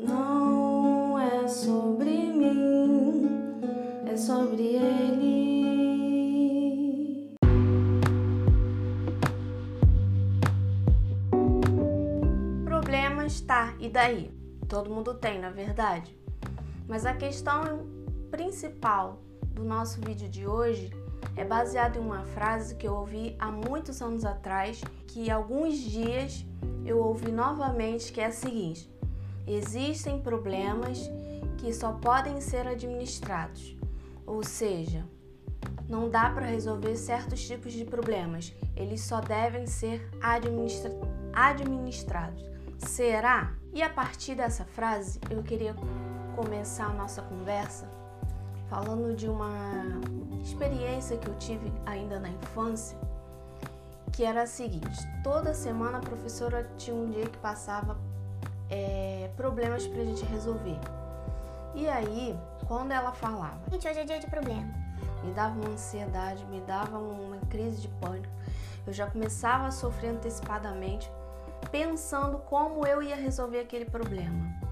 Não é sobre mim, é sobre ele. Problemas, tá, e daí? Todo mundo tem, na verdade. Mas a questão principal do nosso vídeo de hoje é baseado em uma frase que eu ouvi há muitos anos atrás, que alguns dias eu ouvi novamente, que é a seguinte: existem problemas que só podem ser administrados. Ou seja, não dá para resolver certos tipos de problemas, eles só devem ser administra administrados. Será? E a partir dessa frase, eu queria começar a nossa conversa falando de uma experiência que eu tive ainda na infância, que era a seguinte: toda semana a professora tinha um dia que passava é, problemas para a gente resolver. E aí, quando ela falava, gente, hoje é dia de problema, me dava uma ansiedade, me dava uma crise de pânico. Eu já começava a sofrer antecipadamente, pensando como eu ia resolver aquele problema.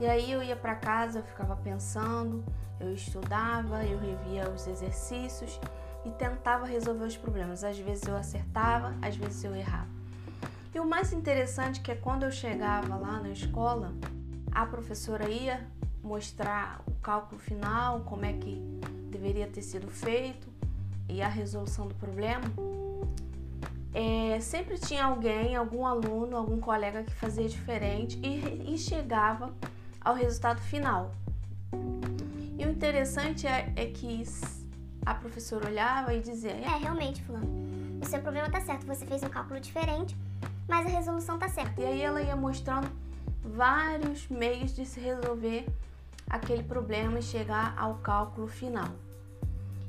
E aí eu ia para casa, eu ficava pensando, eu estudava, eu revia os exercícios e tentava resolver os problemas. Às vezes eu acertava, às vezes eu errava. E o mais interessante é que quando eu chegava lá na escola, a professora ia mostrar o cálculo final, como é que deveria ter sido feito e a resolução do problema. É, sempre tinha alguém, algum aluno, algum colega que fazia diferente e, e chegava ao resultado final. E o interessante é, é que a professora olhava e dizia: É, realmente, Fulano, o seu problema tá certo, você fez um cálculo diferente, mas a resolução tá certa. E aí ela ia mostrando vários meios de se resolver aquele problema e chegar ao cálculo final.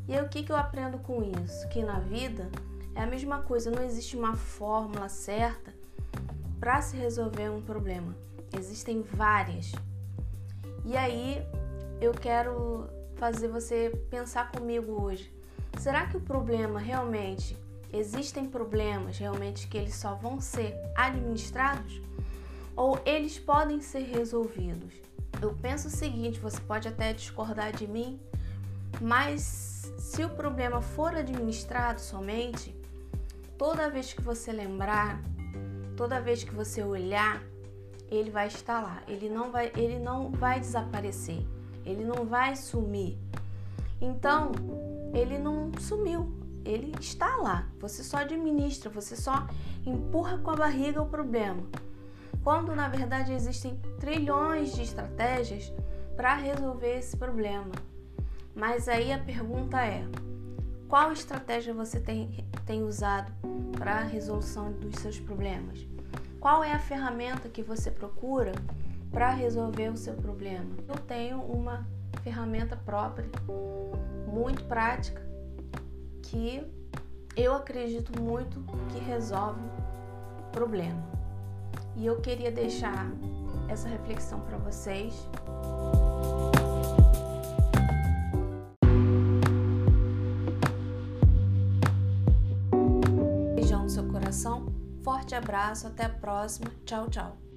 E aí o que, que eu aprendo com isso? Que na vida é a mesma coisa, não existe uma fórmula certa para se resolver um problema. Existem várias. E aí eu quero fazer você pensar comigo hoje. Será que o problema realmente existem problemas realmente que eles só vão ser administrados ou eles podem ser resolvidos? Eu penso o seguinte, você pode até discordar de mim, mas se o problema for administrado somente, toda vez que você lembrar, toda vez que você olhar, ele vai estar lá. Ele não vai, ele não vai desaparecer. Ele não vai sumir. Então, ele não sumiu. Ele está lá. Você só administra, você só empurra com a barriga o problema. Quando na verdade existem trilhões de estratégias para resolver esse problema. Mas aí a pergunta é: qual estratégia você tem, tem usado para a resolução dos seus problemas? Qual é a ferramenta que você procura para resolver o seu problema? Eu tenho uma ferramenta própria, muito prática, que eu acredito muito que resolve o problema. E eu queria deixar essa reflexão para vocês. Beijão no seu coração Forte abraço, até a próxima. Tchau, tchau.